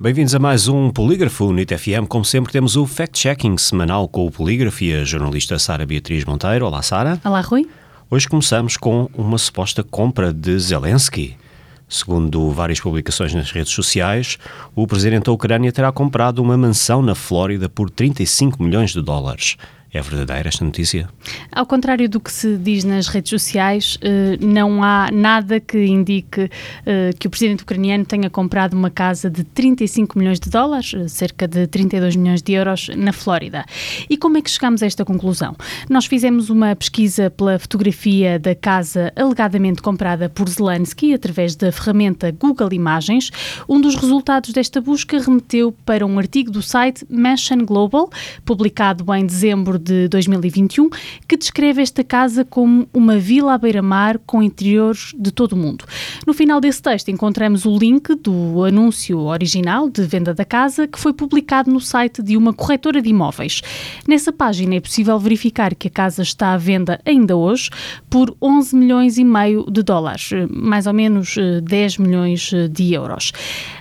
Bem-vindos a mais um Polígrafo NIT FM. Como sempre, temos o fact-checking semanal com o Polígrafo e a jornalista Sara Beatriz Monteiro. Olá, Sara. Olá, Rui. Hoje começamos com uma suposta compra de Zelensky. Segundo várias publicações nas redes sociais, o presidente da Ucrânia terá comprado uma mansão na Flórida por 35 milhões de dólares. É verdadeira esta notícia? Ao contrário do que se diz nas redes sociais, eh, não há nada que indique eh, que o presidente ucraniano tenha comprado uma casa de 35 milhões de dólares, eh, cerca de 32 milhões de euros, na Flórida. E como é que chegamos a esta conclusão? Nós fizemos uma pesquisa pela fotografia da casa alegadamente comprada por Zelensky através da ferramenta Google Imagens. Um dos resultados desta busca remeteu para um artigo do site Mansion Global, publicado em dezembro de 2021, que descreve esta casa como uma vila à beira-mar com interiores de todo o mundo. No final desse texto encontramos o link do anúncio original de venda da casa, que foi publicado no site de uma corretora de imóveis. Nessa página é possível verificar que a casa está à venda ainda hoje por 11 milhões e meio de dólares, mais ou menos 10 eh, milhões eh, de euros.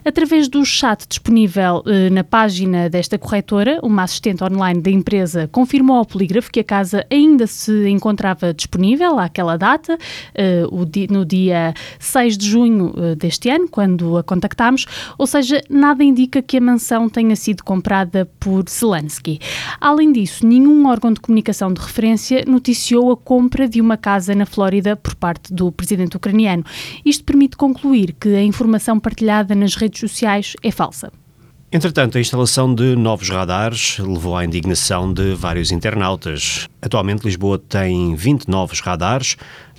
Através do chat disponível eh, na página desta corretora, uma assistente online da empresa confirmou confirmou ao polígrafo que a casa ainda se encontrava disponível àquela data, uh, no dia 6 de junho uh, deste ano, quando a contactámos, ou seja, nada indica que a mansão tenha sido comprada por Zelensky. Além disso, nenhum órgão de comunicação de referência noticiou a compra de uma casa na Flórida por parte do presidente ucraniano. Isto permite concluir que a informação partilhada nas redes sociais é falsa. Entretanto, a instalação de novos radares levou à indignação de vários internautas. Atualmente, Lisboa tem 20 novos radares,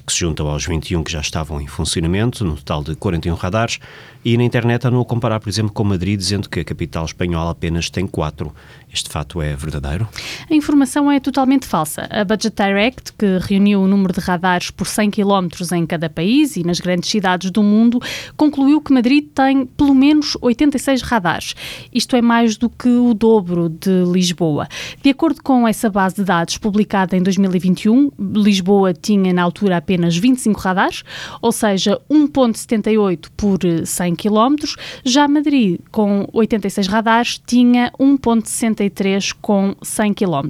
que se juntam aos 21 que já estavam em funcionamento, no total de 41 radares, e na internet andam a comparar, por exemplo, com Madrid, dizendo que a capital espanhola apenas tem 4. Este fato é verdadeiro? A informação é totalmente falsa. A Budget Direct, que reuniu o número de radares por 100 km em cada país e nas grandes cidades do mundo, concluiu que Madrid tem pelo menos 86 radares. Isto é mais do que o dobro de Lisboa. De acordo com essa base de dados publicada em 2021, Lisboa tinha na altura apenas 25 radares, ou seja, 1,78 por 100 km. Já Madrid, com 86 radares, tinha 1,60 63 com 100 km.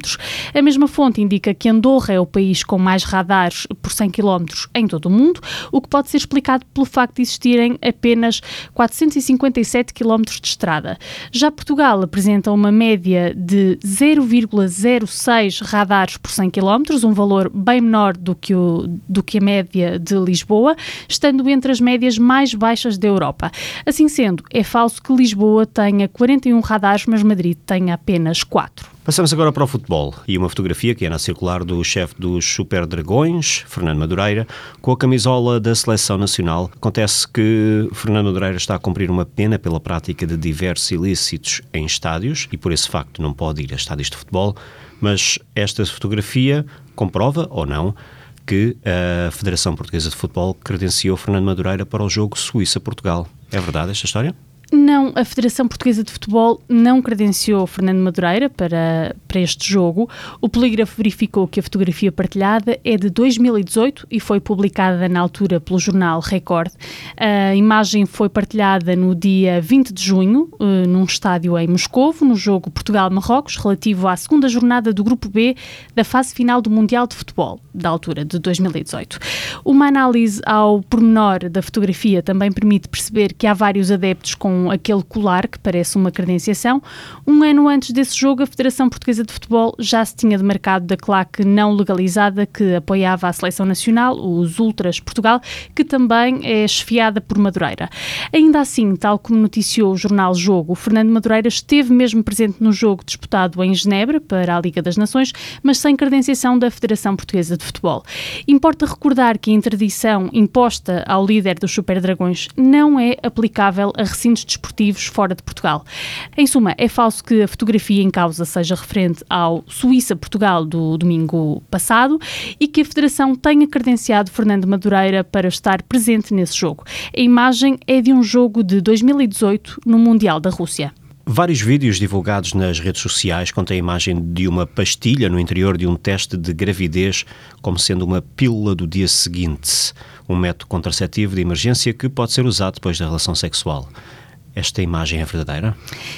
A mesma fonte indica que Andorra é o país com mais radares por 100 km em todo o mundo, o que pode ser explicado pelo facto de existirem apenas 457 km de estrada. Já Portugal apresenta uma média de 0,06 radares por 100 km, um valor bem menor do que, o, do que média de Lisboa, estando entre as médias mais baixas da Europa. Assim sendo, é falso que Lisboa tenha 41 radares, mas Madrid tenha apenas apenas quatro. Passamos agora para o futebol e uma fotografia que é na circular do chefe dos Super Dragões, Fernando Madureira, com a camisola da Seleção Nacional. Acontece que Fernando Madureira está a cumprir uma pena pela prática de diversos ilícitos em estádios e por esse facto não pode ir a estádios de futebol, mas esta fotografia comprova ou não que a Federação Portuguesa de Futebol credenciou Fernando Madureira para o jogo Suíça-Portugal. É verdade esta história? Não, a Federação Portuguesa de Futebol não credenciou Fernando Madureira para, para este jogo. O polígrafo verificou que a fotografia partilhada é de 2018 e foi publicada na altura pelo jornal Record. A imagem foi partilhada no dia 20 de junho, eh, num estádio em Moscovo, no jogo Portugal-Marrocos, relativo à segunda jornada do Grupo B da fase final do Mundial de Futebol, da altura de 2018. Uma análise ao pormenor da fotografia também permite perceber que há vários adeptos com aquele colar que parece uma credenciação. Um ano antes desse jogo, a Federação Portuguesa de Futebol já se tinha demarcado da claque não legalizada que apoiava a seleção nacional, os Ultras Portugal, que também é esfiada por Madureira. Ainda assim, tal como noticiou o jornal Jogo, Fernando Madureira esteve mesmo presente no jogo disputado em Genebra para a Liga das Nações, mas sem credenciação da Federação Portuguesa de Futebol. Importa recordar que a interdição imposta ao líder dos Super Dragões não é aplicável a recintos desportivos fora de Portugal. Em suma, é falso que a fotografia em causa seja referente ao Suíça-Portugal do domingo passado e que a Federação tenha credenciado Fernando Madureira para estar presente nesse jogo. A imagem é de um jogo de 2018 no Mundial da Rússia. Vários vídeos divulgados nas redes sociais contêm a imagem de uma pastilha no interior de um teste de gravidez, como sendo uma pílula do dia seguinte, um método contraceptivo de emergência que pode ser usado depois da relação sexual. Esta imagem é verdadeira?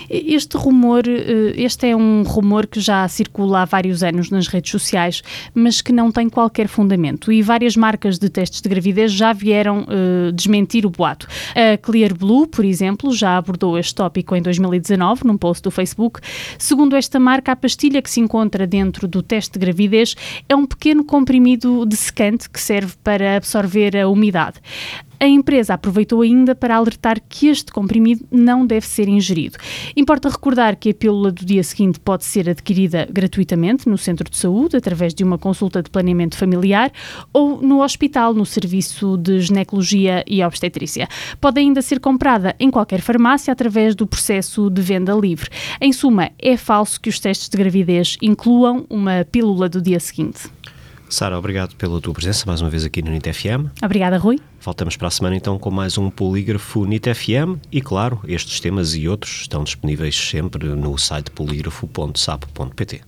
Este rumor, eh, este é um rumor que já circula há vários anos nas redes sociais, mas que não tem qualquer fundamento. E várias marcas de testes de gravidez já vieram uh, desmentir o boato. A Clear Blue, por exemplo, já abordou este tópico em 2019, num post do Facebook. Segundo esta marca, a pastilha que se encontra dentro do teste de gravidez é um pequeno comprimido de secante que serve para absorver a umidade. A empresa aproveitou ainda para alertar que este comprimido não deve ser ingerido. Importa recordar que a pílula do dia seguinte pode ser adquirida gratuitamente no centro de saúde, através de uma consulta de planeamento familiar, ou no hospital, no serviço de ginecologia e obstetrícia. Pode ainda ser comprada em qualquer farmácia através do processo de venda livre. Em suma, é falso que os testes de gravidez incluam uma pílula do dia seguinte. Sara, obrigado pela tua presença mais uma vez aqui no NIT FM. Obrigada, Rui. Voltamos para a semana então com mais um polígrafo NIT FM e, claro, estes temas e outros estão disponíveis sempre no site polígrafo.sapo.pt.